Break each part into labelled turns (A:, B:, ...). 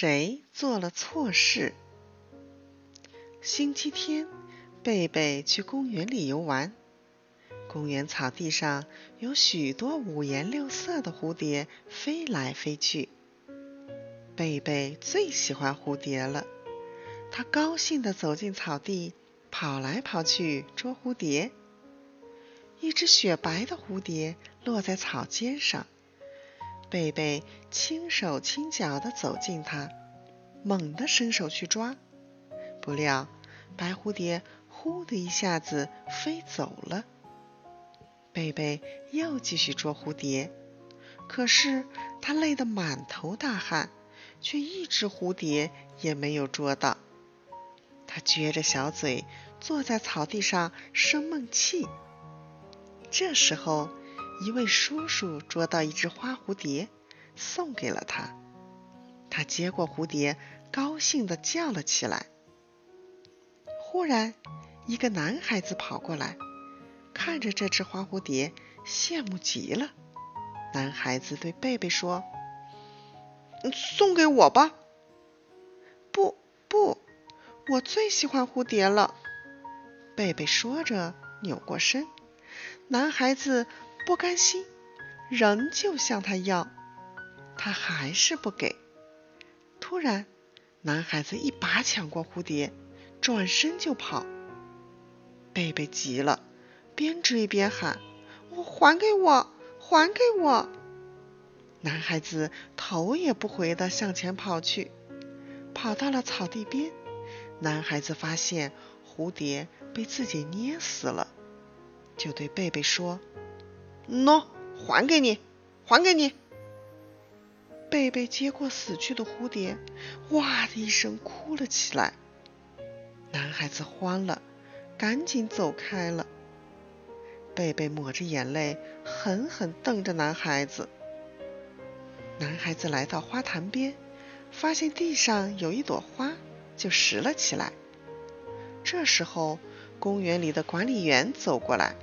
A: 谁做了错事？星期天，贝贝去公园里游玩。公园草地上有许多五颜六色的蝴蝶飞来飞去。贝贝最喜欢蝴蝶了，他高兴地走进草地，跑来跑去捉蝴蝶。一只雪白的蝴蝶落在草尖上。贝贝轻手轻脚地走近它，猛地伸手去抓，不料白蝴蝶“呼”的一下子飞走了。贝贝又继续捉蝴蝶，可是他累得满头大汗，却一只蝴蝶也没有捉到。他撅着小嘴坐在草地上生闷气。这时候，一位叔叔捉到一只花蝴蝶，送给了他。他接过蝴蝶，高兴地叫了起来。忽然，一个男孩子跑过来，看着这只花蝴蝶，羡慕极了。男孩子对贝贝说：“送给我吧。”“不，不，我最喜欢蝴蝶了。”贝贝说着，扭过身。男孩子不甘心，仍旧向他要，他还是不给。突然，男孩子一把抢过蝴蝶，转身就跑。贝贝急了，边追边喊：“我还给我，还给我！”男孩子头也不回地向前跑去，跑到了草地边。男孩子发现蝴蝶被自己捏死了。就对贝贝说：“喏，还给你，还给你。”贝贝接过死去的蝴蝶，哇的一声哭了起来。男孩子慌了，赶紧走开了。贝贝抹着眼泪，狠狠瞪着男孩子。男孩子来到花坛边，发现地上有一朵花，就拾了起来。这时候，公园里的管理员走过来。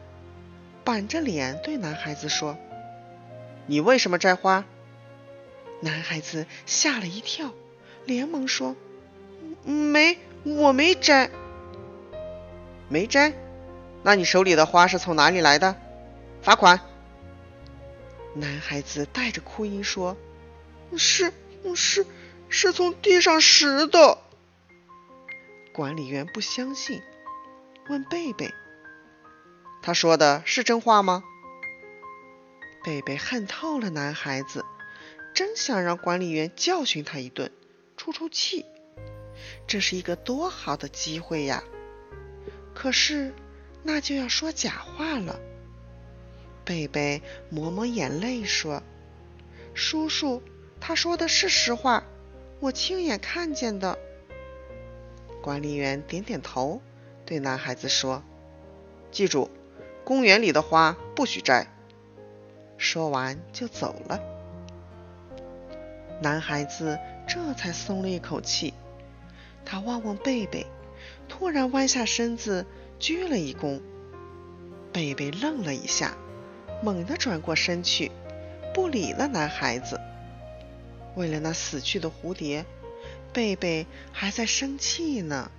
A: 板着脸对男孩子说：“你为什么摘花？”男孩子吓了一跳，连忙说：“没，我没摘。”“没摘？那你手里的花是从哪里来的？”“罚款！”男孩子带着哭音说：“是，是，是从地上拾的。”管理员不相信，问贝贝。他说的是真话吗？贝贝恨透了男孩子，真想让管理员教训他一顿，出出气。这是一个多好的机会呀！可是那就要说假话了。贝贝抹抹眼泪说：“叔叔，他说的是实话，我亲眼看见的。”管理员点点头，对男孩子说：“记住。”公园里的花不许摘。说完就走了。男孩子这才松了一口气。他望望贝贝，突然弯下身子鞠了一躬。贝贝愣了一下，猛地转过身去，不理了男孩子。为了那死去的蝴蝶，贝贝还在生气呢。